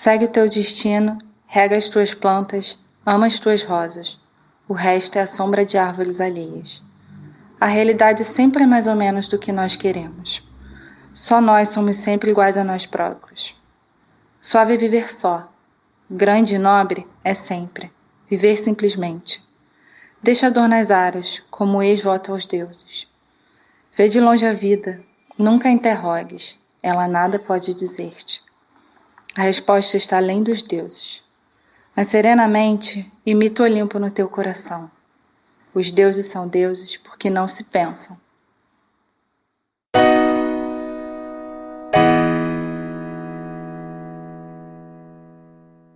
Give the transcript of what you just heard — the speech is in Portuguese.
Segue o teu destino, rega as tuas plantas, ama as tuas rosas. O resto é a sombra de árvores alheias. A realidade sempre é mais ou menos do que nós queremos. Só nós somos sempre iguais a nós próprios. Suave é viver só. Grande e nobre é sempre. Viver simplesmente. Deixa a dor nas aras, como ex-voto aos deuses. Vê de longe a vida, nunca interrogues, ela nada pode dizer-te. A resposta está além dos deuses. Mas serenamente imita o Olimpo no teu coração. Os deuses são deuses porque não se pensam.